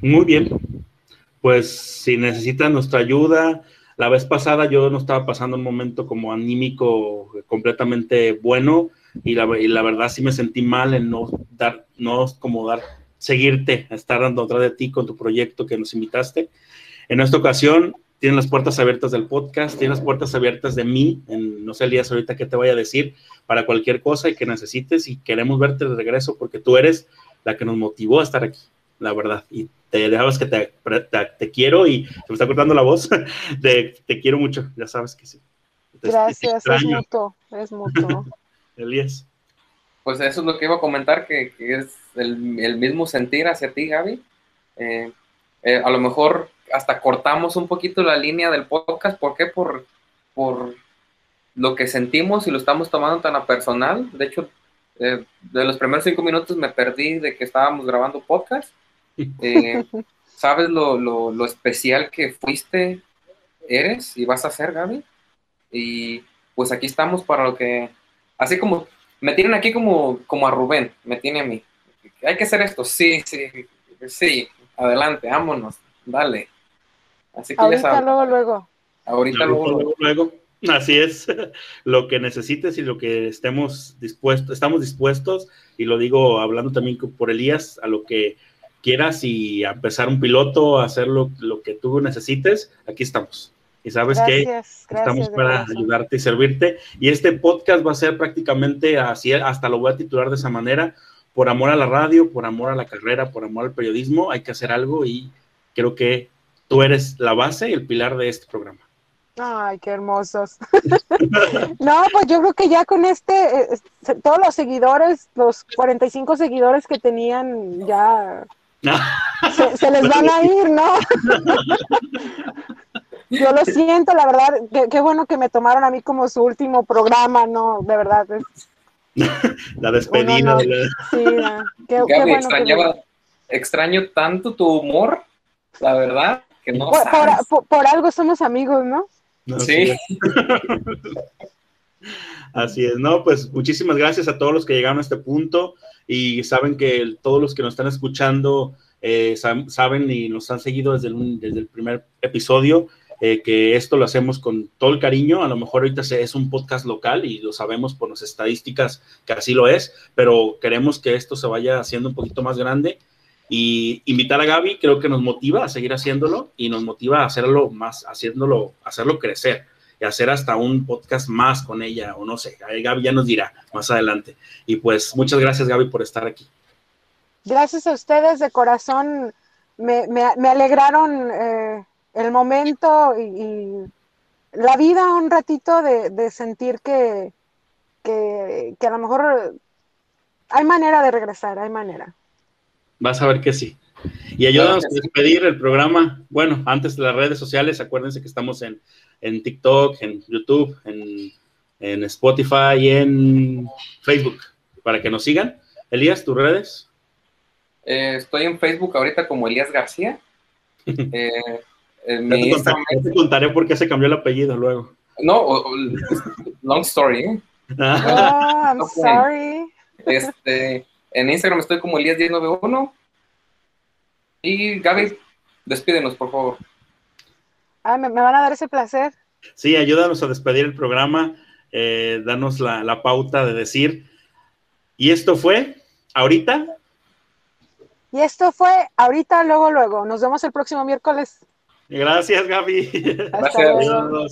Muy bien. Pues si necesitan nuestra ayuda, la vez pasada yo no estaba pasando un momento como anímico completamente bueno y la, y la verdad sí me sentí mal en no dar, no como dar, seguirte, estar dando atrás de ti con tu proyecto que nos invitaste. En esta ocasión tienen las puertas abiertas del podcast, tienen las puertas abiertas de mí, en, no sé Elías ahorita qué te voy a decir, para cualquier cosa y que necesites y queremos verte de regreso porque tú eres la que nos motivó a estar aquí, la verdad. Y te dejabas que te, te, te quiero y se me está cortando la voz, (laughs) te, te quiero mucho, ya sabes que sí. Te- te Gracias, es mutuo, es mutuo. (laughs) Elías. Pues eso es lo que iba a comentar, que, que es el, el mismo sentir hacia ti, Gaby. Eh, eh, a lo mejor hasta cortamos un poquito la línea del podcast. ¿Por qué? Por, por lo que sentimos y lo estamos tomando tan a personal. De hecho, eh, de los primeros cinco minutos me perdí de que estábamos grabando podcast. (laughs) Eh, ¿Sabes lo, lo, lo especial que fuiste, eres y vas a ser, Gaby? Y pues aquí estamos para lo que... Así como me tienen aquí como, como a Rubén, me tiene a mí. Hay que hacer esto, sí, sí, sí, adelante, vámonos, dale. Así que ya Ahorita, sabes, luego, luego. ahorita luego, luego, luego. Así es, (laughs) lo que necesites y lo que estemos dispuestos, estamos dispuestos, y lo digo hablando también por Elías, a lo que quieras y a empezar un piloto, a hacer lo, lo que tú necesites, aquí estamos. Y sabes que estamos para ayudarte y servirte. Y este podcast va a ser prácticamente así, hasta lo voy a titular de esa manera, por amor a la radio, por amor a la carrera, por amor al periodismo, hay que hacer algo y creo que tú eres la base y el pilar de este programa. Ay, qué hermosos. (laughs) no, pues yo creo que ya con este, eh, eh, todos los seguidores, los 45 seguidores que tenían, ya (laughs) se, se les van a ir, ¿no? (laughs) Yo lo siento, la verdad, qué, qué bueno que me tomaron a mí como su último programa, ¿no? De verdad, es- la despedida. No. la- sí, qué, qué bueno. que- extrañaba, extraño tanto tu humor, la verdad, que no por, sabes. por- por- por algo somos amigos, ¿no? no, Sí. es. (laughs) Así es, no, pues muchísimas gracias a todos los que llegaron a este punto y saben que el- todos los que nos están escuchando eh, sab- saben y nos han seguido desde el, desde el primer episodio eh, que esto lo hacemos con todo el cariño. A lo mejor ahorita se- es un podcast local y lo sabemos por las estadísticas que así lo es, pero queremos que esto se vaya haciendo un poquito más grande y invitar a Gaby creo que nos motiva a seguir haciéndolo y nos motiva a hacerlo más, haciéndolo, hacerlo crecer y hacer hasta un podcast más con ella, o no sé, Gaby ya nos dirá más adelante. Y pues muchas gracias Gaby por estar aquí. Gracias a ustedes de corazón, me, me- alegraron eh, el momento y, y la vida un ratito de, de sentir que, que, que a lo mejor hay manera de regresar, hay manera. Vas a ver que sí. Y ayúdanos Claro a despedir el programa. Bueno, antes de las redes sociales, acuérdense que estamos en, en TikTok, en YouTube, en, en Spotify y en Facebook para que nos sigan. Elías, tus redes. Eh, estoy en Facebook ahorita como Elías García. (laughs) Eh, en Ya mi te, contaré, ya te contaré por qué se cambió el apellido luego. No, o- o- long story. ¿eh? Oh, (laughs) I'm sorry. Este, en Instagram estoy como Elías1091. Y Gaby, despídenos, por favor. Ay, ¿me, me van a dar ese placer. Sí, ayúdanos a despedir el programa, eh, danos la, la pauta de decir. Y esto fue, ahorita, Y esto fue ahorita, luego, luego. Nos vemos el próximo miércoles. gracias Gaby. Hasta Gracias. luego.